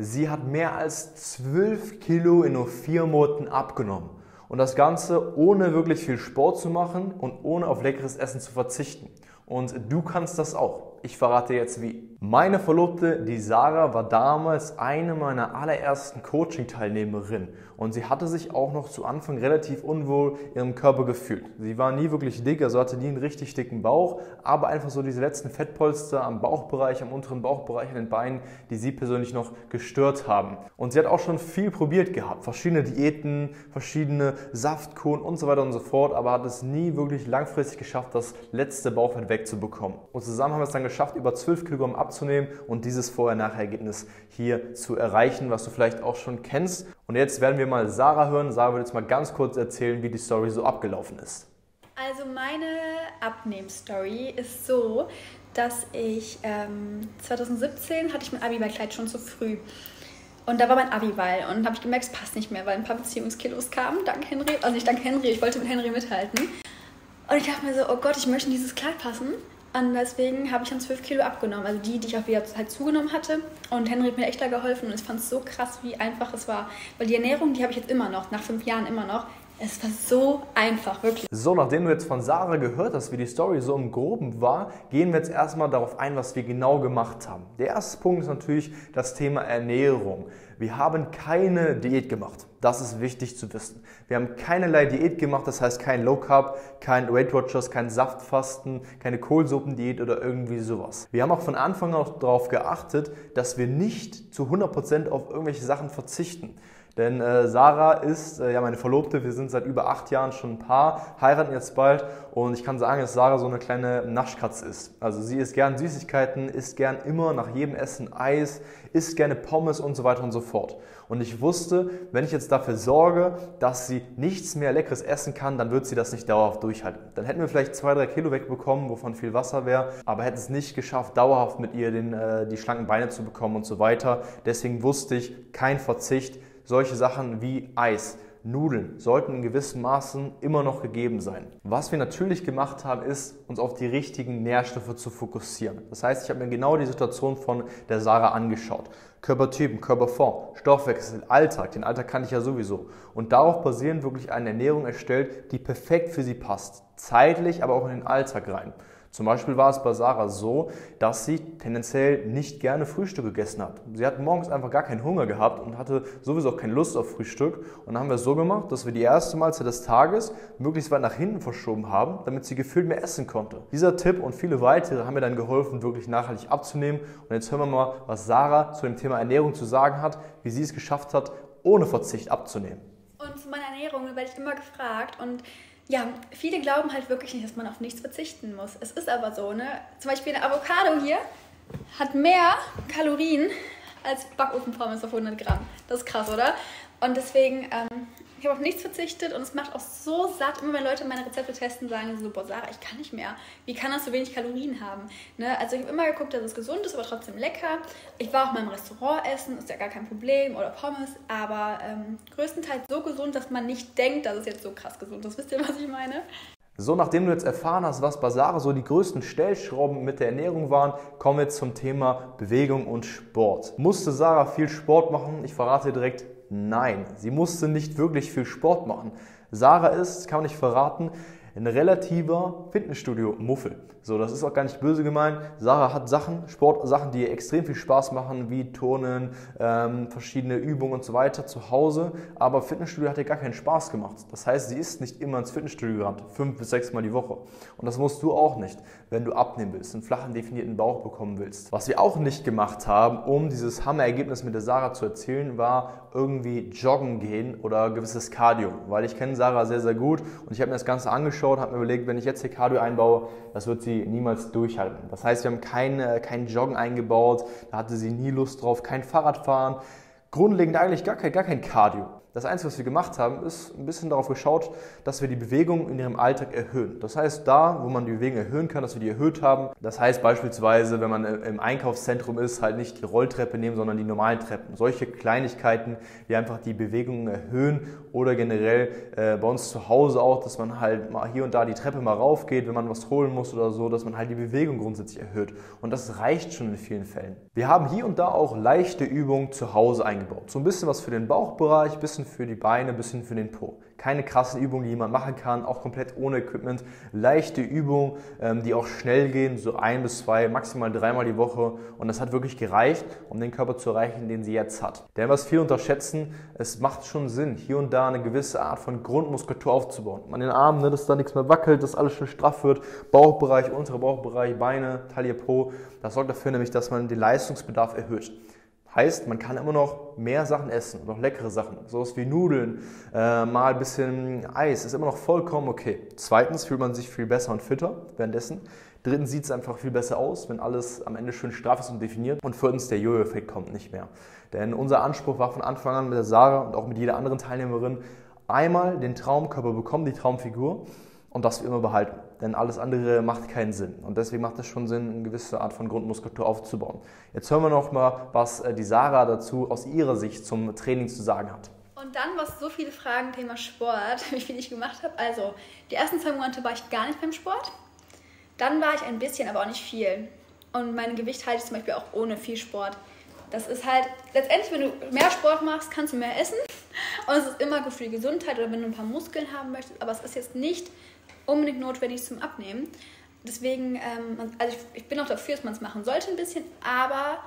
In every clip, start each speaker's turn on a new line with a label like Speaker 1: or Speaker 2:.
Speaker 1: Sie hat mehr als 12 Kilo in nur vier Monaten abgenommen. Und das Ganze ohne wirklich viel Sport zu machen und ohne auf leckeres Essen zu verzichten. Und du kannst das auch. Ich verrate jetzt wie. Meine Verlobte, die Sarah, war damals eine meiner allerersten Coaching-Teilnehmerinnen und sie hatte sich auch noch zu Anfang relativ unwohl ihrem Körper gefühlt. Sie war nie wirklich dick, also hatte nie einen richtig dicken Bauch, aber einfach so diese letzten Fettpolster am Bauchbereich, am unteren Bauchbereich, an den Beinen, die sie persönlich noch gestört haben. Und sie hat auch schon viel probiert gehabt, verschiedene Diäten, verschiedene Saftkuren und so weiter und so fort, aber hat es nie wirklich langfristig geschafft, das letzte Bauchfett wegzubekommen. Und zusammen haben wir es dann geschafft, über 12 Kilogramm abzunehmen und dieses Vorher-Nachher-Ergebnis hier zu erreichen, was du vielleicht auch schon kennst. Und jetzt werden wir mal Sarah hören. Sarah wird jetzt mal ganz kurz erzählen, wie die Story so abgelaufen ist.
Speaker 2: Also meine Abnehm-Story ist so, dass ich ähm, 2017 hatte ich mein Abiballkleid schon zu früh. Und da war mein Abiball und habe ich gemerkt, es passt nicht mehr, weil ein paar Beziehungskilos kamen, dank Henry, also nicht dank Henry, ich wollte mit Henry mithalten. Und ich dachte mir so, oh Gott, ich möchte in dieses Kleid passen. Und deswegen habe ich dann 12 Kilo abgenommen. Also die, die ich auch wieder halt zugenommen hatte. Und Henry hat mir echt da geholfen. Und ich fand es so krass, wie einfach es war. Weil die Ernährung, die habe ich jetzt immer noch, nach fünf Jahren immer noch. Es war so einfach, wirklich.
Speaker 1: So, nachdem du jetzt von Sarah gehört hast, wie die Story so im Groben war, gehen wir jetzt erstmal darauf ein, was wir genau gemacht haben. Der erste Punkt ist natürlich das Thema Ernährung. Wir haben keine Diät gemacht. Das ist wichtig zu wissen. Wir haben keinerlei Diät gemacht, das heißt kein Low Carb, kein Weight Watchers, kein Saftfasten, keine Kohlsuppendiät oder irgendwie sowas. Wir haben auch von Anfang an darauf geachtet, dass wir nicht zu 100% auf irgendwelche Sachen verzichten. Denn äh, Sarah ist äh, ja meine Verlobte, wir sind seit über acht Jahren schon ein Paar, heiraten jetzt bald und ich kann sagen, dass Sarah so eine kleine Naschkatze ist. Also sie isst gern Süßigkeiten, isst gern immer nach jedem Essen Eis, isst gerne Pommes und so weiter und so fort. Und ich wusste, wenn ich jetzt dafür sorge, dass sie nichts mehr Leckeres essen kann, dann wird sie das nicht dauerhaft durchhalten. Dann hätten wir vielleicht zwei, drei Kilo wegbekommen, wovon viel Wasser wäre, aber hätten es nicht geschafft, dauerhaft mit ihr den, äh, die schlanken Beine zu bekommen und so weiter. Deswegen wusste ich, kein Verzicht solche Sachen wie Eis, Nudeln sollten in gewissen Maßen immer noch gegeben sein. Was wir natürlich gemacht haben, ist, uns auf die richtigen Nährstoffe zu fokussieren. Das heißt, ich habe mir genau die Situation von der Sarah angeschaut. Körpertypen, Körperform, Stoffwechsel, Alltag, den Alltag kann ich ja sowieso. Und darauf basierend wirklich eine Ernährung erstellt, die perfekt für sie passt. Zeitlich, aber auch in den Alltag rein. Zum Beispiel war es bei Sarah so, dass sie tendenziell nicht gerne Frühstück gegessen hat. Sie hat morgens einfach gar keinen Hunger gehabt und hatte sowieso auch keine Lust auf Frühstück. Und dann haben wir es so gemacht, dass wir die erste Mahlzeit des Tages möglichst weit nach hinten verschoben haben, damit sie gefühlt mehr essen konnte. Dieser Tipp und viele weitere haben mir dann geholfen, wirklich nachhaltig abzunehmen. Und jetzt hören wir mal, was Sarah zu dem Thema Ernährung zu sagen hat, wie sie es geschafft hat, ohne Verzicht abzunehmen.
Speaker 2: Und zu meiner Ernährung werde ich immer gefragt und ja, viele glauben halt wirklich nicht, dass man auf nichts verzichten muss. Es ist aber so, ne? Zum Beispiel eine Avocado hier hat mehr Kalorien als Backofenpommes auf 100 Gramm. Das ist krass, oder? Und deswegen ähm, ich habe auf nichts verzichtet und es macht auch so satt. Immer wenn Leute meine Rezepte testen, sagen sie so, boah Sarah, ich kann nicht mehr. Wie kann das so wenig Kalorien haben? Ne? Also ich habe immer geguckt, dass es gesund ist, aber trotzdem lecker. Ich war auch mal im Restaurant essen, ist ja gar kein Problem, oder Pommes, aber ähm, größtenteils so gesund, dass man nicht denkt, dass es jetzt so krass gesund ist. Wisst ihr, was ich meine?
Speaker 1: So, nachdem du jetzt erfahren hast, was bei Sarah so die größten Stellschrauben mit der Ernährung waren, kommen wir zum Thema Bewegung und Sport. Musste Sarah viel Sport machen? Ich verrate dir direkt, Nein, sie musste nicht wirklich viel Sport machen. Sarah ist, kann nicht verraten, ein relativer Fitnessstudio-Muffel. So, das ist auch gar nicht böse gemeint. Sarah hat Sachen, Sportsachen, die ihr extrem viel Spaß machen, wie Turnen, ähm, verschiedene Übungen und so weiter zu Hause. Aber Fitnessstudio hat ihr gar keinen Spaß gemacht. Das heißt, sie ist nicht immer ins Fitnessstudio gerannt, fünf bis sechs Mal die Woche. Und das musst du auch nicht, wenn du abnehmen willst, einen flachen, definierten Bauch bekommen willst. Was wir auch nicht gemacht haben, um dieses Hammerergebnis mit der Sarah zu erzielen, war irgendwie joggen gehen oder gewisses Cardio. Weil ich kenne Sarah sehr, sehr gut und ich habe mir das Ganze angeschaut, habe mir überlegt, wenn ich jetzt hier Cardio einbaue, das wird sie niemals durchhalten. Das heißt, wir haben kein, kein Joggen eingebaut, da hatte sie nie Lust drauf, kein Fahrradfahren, grundlegend eigentlich gar kein, gar kein Cardio. Das Einzige, was wir gemacht haben, ist ein bisschen darauf geschaut, dass wir die Bewegung in ihrem Alltag erhöhen. Das heißt, da, wo man die Bewegung erhöhen kann, dass wir die erhöht haben. Das heißt beispielsweise, wenn man im Einkaufszentrum ist, halt nicht die Rolltreppe nehmen, sondern die normalen Treppen. Solche Kleinigkeiten, die einfach die Bewegung erhöhen oder generell äh, bei uns zu Hause auch, dass man halt mal hier und da die Treppe mal raufgeht, wenn man was holen muss oder so, dass man halt die Bewegung grundsätzlich erhöht. Und das reicht schon in vielen Fällen. Wir haben hier und da auch leichte Übungen zu Hause eingebaut. So ein bisschen was für den Bauchbereich, bisschen für die Beine, ein bisschen für den Po. Keine krassen Übungen, die man machen kann, auch komplett ohne Equipment. Leichte Übungen, ähm, die auch schnell gehen, so ein bis zwei, maximal dreimal die Woche. Und das hat wirklich gereicht, um den Körper zu erreichen, den sie jetzt hat. Denn was viele unterschätzen, es macht schon Sinn, hier und da eine gewisse Art von Grundmuskulatur aufzubauen. An den Armen, ne, dass da nichts mehr wackelt, dass alles schön straff wird. Bauchbereich, unterer Bauchbereich, Beine, Taille, Po. Das sorgt dafür nämlich, dass man den Leistungsbedarf erhöht. Heißt, man kann immer noch mehr Sachen essen, noch leckere Sachen, sowas wie Nudeln, äh, mal ein bisschen Eis, ist immer noch vollkommen okay. Zweitens fühlt man sich viel besser und fitter währenddessen. Drittens sieht es einfach viel besser aus, wenn alles am Ende schön straff ist und definiert. Und viertens, der Jojo-Effekt kommt nicht mehr. Denn unser Anspruch war von Anfang an mit der Sarah und auch mit jeder anderen Teilnehmerin, einmal den Traumkörper bekommen, die Traumfigur und das wir immer behalten. Denn alles andere macht keinen Sinn. Und deswegen macht es schon Sinn, eine gewisse Art von Grundmuskulatur aufzubauen. Jetzt hören wir noch mal, was äh, die Sarah dazu aus ihrer Sicht zum Training zu sagen hat.
Speaker 2: Und dann, was so viele Fragen Thema Sport, wie viel ich gemacht habe. Also, die ersten zwei Monate war ich gar nicht beim Sport. Dann war ich ein bisschen, aber auch nicht viel. Und mein Gewicht halte ich zum Beispiel auch ohne viel Sport. Das ist halt, letztendlich, wenn du mehr Sport machst, kannst du mehr essen. Und es ist immer gut für die Gesundheit oder wenn du ein paar Muskeln haben möchtest. Aber es ist jetzt nicht unbedingt notwendig zum Abnehmen. Deswegen, ähm, also ich, ich, bin auch dafür, dass man es machen sollte ein bisschen, aber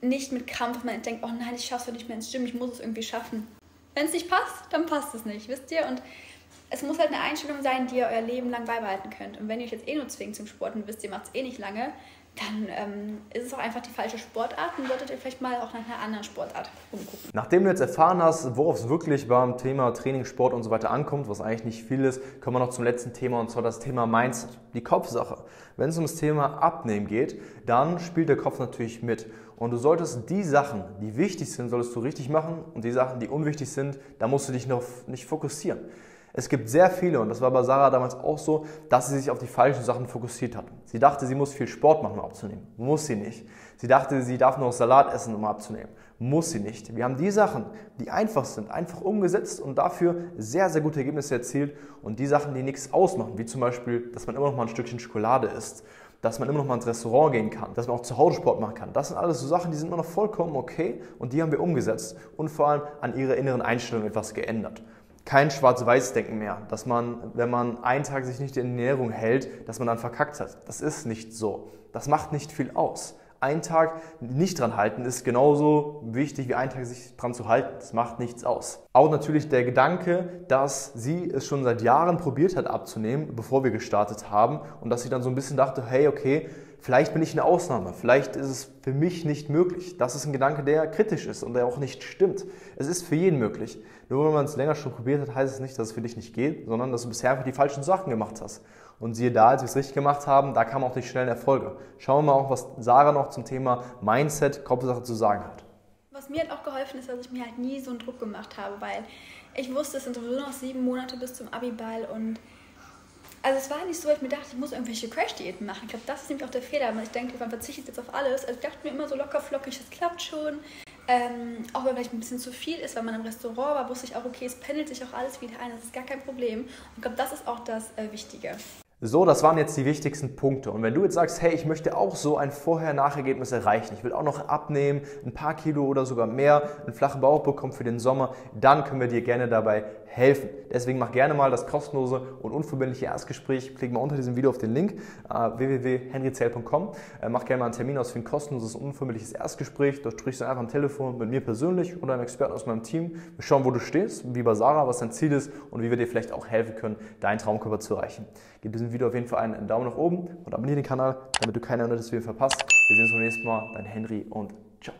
Speaker 2: nicht mit Krampf, dass man denkt, oh nein, ich schaffe es nicht mehr ins Gym, ich muss es irgendwie schaffen. Wenn es nicht passt, dann passt es nicht, wisst ihr? Und es muss halt eine Einstellung sein, die ihr euer Leben lang beibehalten könnt. Und wenn ihr euch jetzt eh nur zwingt zum Sport und wisst, ihr macht es eh nicht lange, dann ähm, ist es auch einfach die falsche Sportart und solltet ihr vielleicht mal auch nach einer anderen Sportart umgucken.
Speaker 1: Nachdem du jetzt erfahren hast, worauf es wirklich beim Thema Training, Sport und so weiter ankommt, was eigentlich nicht viel ist, kommen wir noch zum letzten Thema und zwar das Thema Mindset, die Kopfsache. Wenn es um das Thema Abnehmen geht, dann spielt der Kopf natürlich mit. Und du solltest die Sachen, die wichtig sind, solltest du richtig machen und die Sachen, die unwichtig sind, da musst du dich noch nicht fokussieren. Es gibt sehr viele, und das war bei Sarah damals auch so, dass sie sich auf die falschen Sachen fokussiert hat. Sie dachte, sie muss viel Sport machen, um abzunehmen. Muss sie nicht. Sie dachte, sie darf nur Salat essen, um abzunehmen. Muss sie nicht. Wir haben die Sachen, die einfach sind, einfach umgesetzt und dafür sehr, sehr gute Ergebnisse erzielt. Und die Sachen, die nichts ausmachen, wie zum Beispiel, dass man immer noch mal ein Stückchen Schokolade isst, dass man immer noch mal ins Restaurant gehen kann, dass man auch zu Hause Sport machen kann. Das sind alles so Sachen, die sind immer noch vollkommen okay und die haben wir umgesetzt und vor allem an ihrer inneren Einstellung etwas geändert kein Schwarz-Weiß-Denken mehr, dass man, wenn man einen Tag sich nicht in Ernährung hält, dass man dann verkackt hat. Das ist nicht so. Das macht nicht viel aus. Ein Tag nicht dran halten ist genauso wichtig wie ein Tag sich dran zu halten. Das macht nichts aus. Auch natürlich der Gedanke, dass sie es schon seit Jahren probiert hat abzunehmen, bevor wir gestartet haben und dass sie dann so ein bisschen dachte, hey, okay, vielleicht bin ich eine Ausnahme, vielleicht ist es für mich nicht möglich. Das ist ein Gedanke, der kritisch ist und der auch nicht stimmt. Es ist für jeden möglich. Nur wenn man es länger schon probiert hat, heißt es nicht, dass es für dich nicht geht, sondern dass du bisher einfach die falschen Sachen gemacht hast. Und siehe da, als wir es richtig gemacht haben, da kamen auch die schnellen Erfolge. Schauen wir mal auch, was Sarah noch zum Thema Mindset, Kopfsache zu sagen hat.
Speaker 2: Was mir halt auch geholfen ist, dass ich mir halt nie so einen Druck gemacht habe, weil ich wusste, es sind sowieso noch sieben Monate bis zum Abiball und also es war nicht so, dass ich mir dachte, ich muss irgendwelche Crash-Diäten machen. Ich glaube, das ist nämlich auch der Fehler. Ich denke, man verzichtet jetzt auf alles. Also ich dachte mir immer so locker flockig, das klappt schon. Ähm, auch wenn vielleicht ein bisschen zu viel ist, wenn man im Restaurant war, wusste ich auch, okay, es pendelt sich auch alles wieder ein, das ist gar kein Problem. Und ich glaube, das ist auch das äh, Wichtige.
Speaker 1: So, das waren jetzt die wichtigsten Punkte. Und wenn du jetzt sagst, hey, ich möchte auch so ein Vorher-Nach-Ergebnis erreichen, ich will auch noch abnehmen, ein paar Kilo oder sogar mehr, einen flachen Bauch bekommen für den Sommer, dann können wir dir gerne dabei helfen. Deswegen mach gerne mal das kostenlose und unverbindliche Erstgespräch. Klick mal unter diesem Video auf den Link äh, www.henryzell.com. Äh, mach gerne mal einen Termin aus für ein kostenloses und unverbindliches Erstgespräch. Dort sprichst du einfach am Telefon mit mir persönlich oder einem Experten aus meinem Team. Wir schauen, wo du stehst, wie bei Sarah, was dein Ziel ist und wie wir dir vielleicht auch helfen können, deinen Traumkörper zu erreichen. Gib diesem Video auf jeden Fall einen Daumen nach oben und abonniere den Kanal, damit du keine neuen Videos verpasst. Wir sehen uns beim nächsten Mal. Dein Henry und ciao.